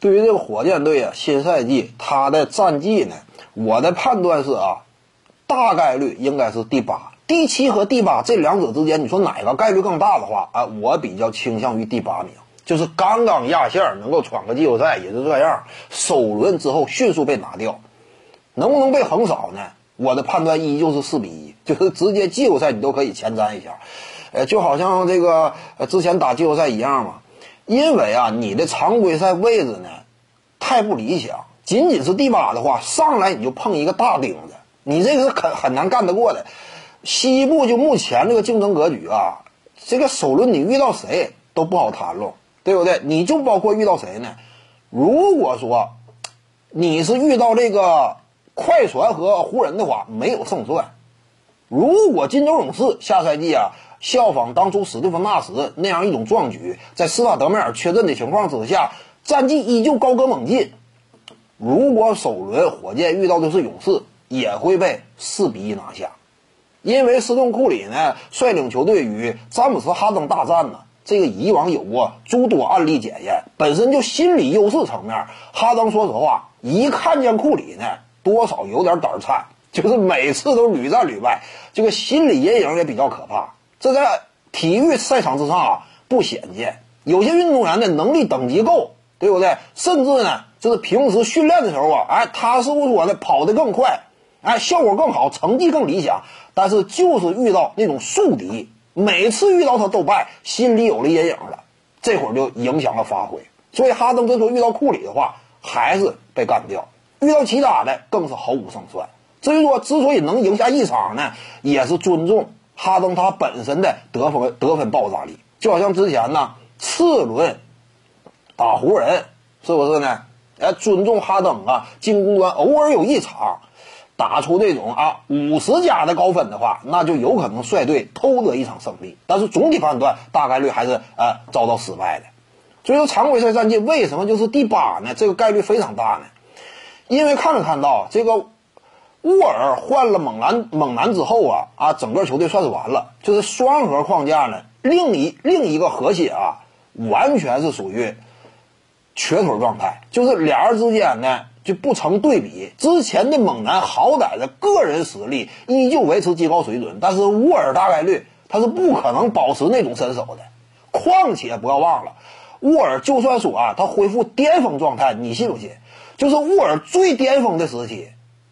对于这个火箭队啊，新赛季他的战绩呢，我的判断是啊，大概率应该是第八、第七和第八这两者之间，你说哪个概率更大的话啊，我比较倾向于第八名，就是刚刚压线能够闯个季后赛也就这样，首轮之后迅速被拿掉，能不能被横扫呢？我的判断依旧是四比一，就是直接季后赛你都可以前瞻一下，呃，就好像这个呃之前打季后赛一样嘛。因为啊，你的常规赛位置呢太不理想，仅仅是第八的话，上来你就碰一个大钉子，你这个是很很难干得过的。西部就目前这个竞争格局啊，这个首轮你遇到谁都不好谈论，对不对？你就包括遇到谁呢？如果说你是遇到这个快船和湖人的话，没有胜算。如果金州勇士下赛季啊。效仿当初史蒂芬纳什那样一种壮举，在斯塔德梅尔缺阵的情况之下，战绩依旧高歌猛进。如果首轮火箭遇到的是勇士，也会被四比一拿下。因为斯通库里呢率领球队与詹姆斯哈登大战呢，这个以往有过诸多案例检验，本身就心理优势层面，哈登说实话，一看见库里呢，多少有点胆颤，就是每次都屡战屡败，这个心理阴影也比较可怕。这在体育赛场之上啊不鲜见，有些运动员的能力等级够，对不对？甚至呢，就是平时训练的时候啊，哎，踏实无说的跑得更快，哎，效果更好，成绩更理想。但是就是遇到那种宿敌，每次遇到他都败，心里有了阴影了，这会儿就影响了发挥。所以哈登这时候遇到库里的话，还是被干掉；遇到其他的，更是毫无胜算。至于说之所以能赢下一场呢，也是尊重。哈登他本身的得分得分爆炸力，就好像之前呢次轮打湖人，是不是呢？哎，尊重哈登啊，进攻端偶尔有一场打出这种啊五十加的高分的话，那就有可能率队偷得一场胜利。但是总体判断大概率还是呃遭到失败的。所以说常规赛战绩为什么就是第八呢？这个概率非常大呢？因为看没看到这个。沃尔换了猛男猛男之后啊啊，整个球队算是完了。就是双核框架呢，另一另一个核心啊，完全是属于瘸腿状态。就是俩人之间呢就不成对比。之前的猛男好歹的个人实力依旧维持极高水准，但是沃尔大概率他是不可能保持那种身手的。况且不要忘了，沃尔就算说啊他恢复巅峰状态，你信不信？就是沃尔最巅峰的时期。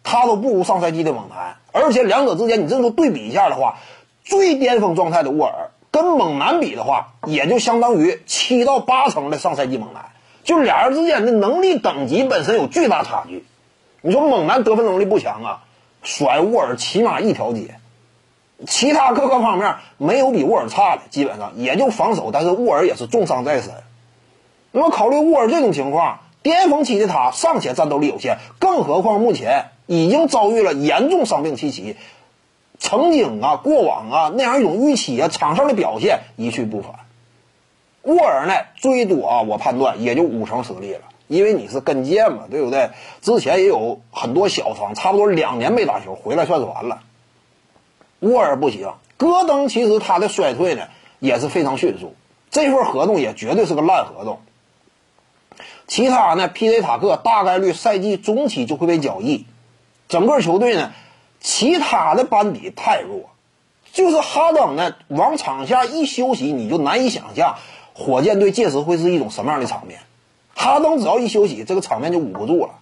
他都不如上赛季的猛男，而且两者之间你这么对比一下的话，最巅峰状态的沃尔跟猛男比的话，也就相当于七到八成的上赛季猛男，就俩人之间的能力等级本身有巨大差距。你说猛男得分能力不强啊，甩沃尔起码一条街，其他各个方面没有比沃尔差的，基本上也就防守，但是沃尔也是重伤在身。那么考虑沃尔这种情况，巅峰期的他尚且战斗力有限，更何况目前。已经遭遇了严重伤病期期，曾经啊，过往啊那样一种预期啊，场上的表现一去不返。沃尔呢，最多啊，我判断也就五成实力了，因为你是跟腱嘛，对不对？之前也有很多小伤，差不多两年没打球，回来算是完了。沃尔不行，戈登其实他的衰退呢也是非常迅速，这份合同也绝对是个烂合同。其他呢，P.J. 塔克大概率赛季中期就会被交易。整个球队呢，其他的班底太弱，就是哈登呢往场下一休息，你就难以想象火箭队届时会是一种什么样的场面。哈登只要一休息，这个场面就捂不住了。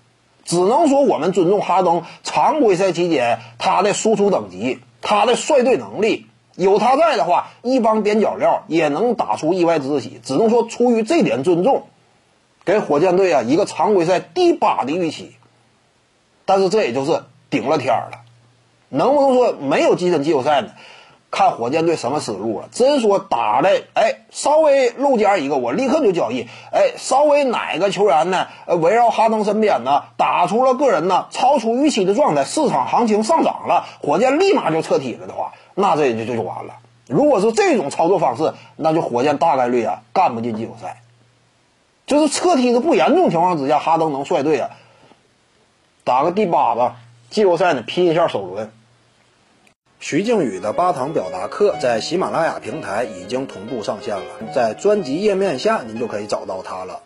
只能说我们尊重哈登常规赛期间他的输出等级，他的率队能力。有他在的话，一帮边角料也能打出意外之喜。只能说出于这点尊重，给火箭队啊一个常规赛第八的预期。但是这也就是顶了天了，能不能说没有跻身季后赛呢？看火箭队什么思路了。真说打的，哎，稍微漏尖一个，我立刻就交易。哎，稍微哪个球员呢？围绕哈登身边呢，打出了个人呢超出预期的状态，市场行情上涨了，火箭立马就撤体了的话，那这就就就完了。如果是这种操作方式，那就火箭大概率啊干不进季后赛。就是侧踢的不严重情况之下，哈登能率队啊。打个第八吧，季后赛呢拼一下首轮。徐静宇的八堂表达课在喜马拉雅平台已经同步上线了，在专辑页面下您就可以找到它了。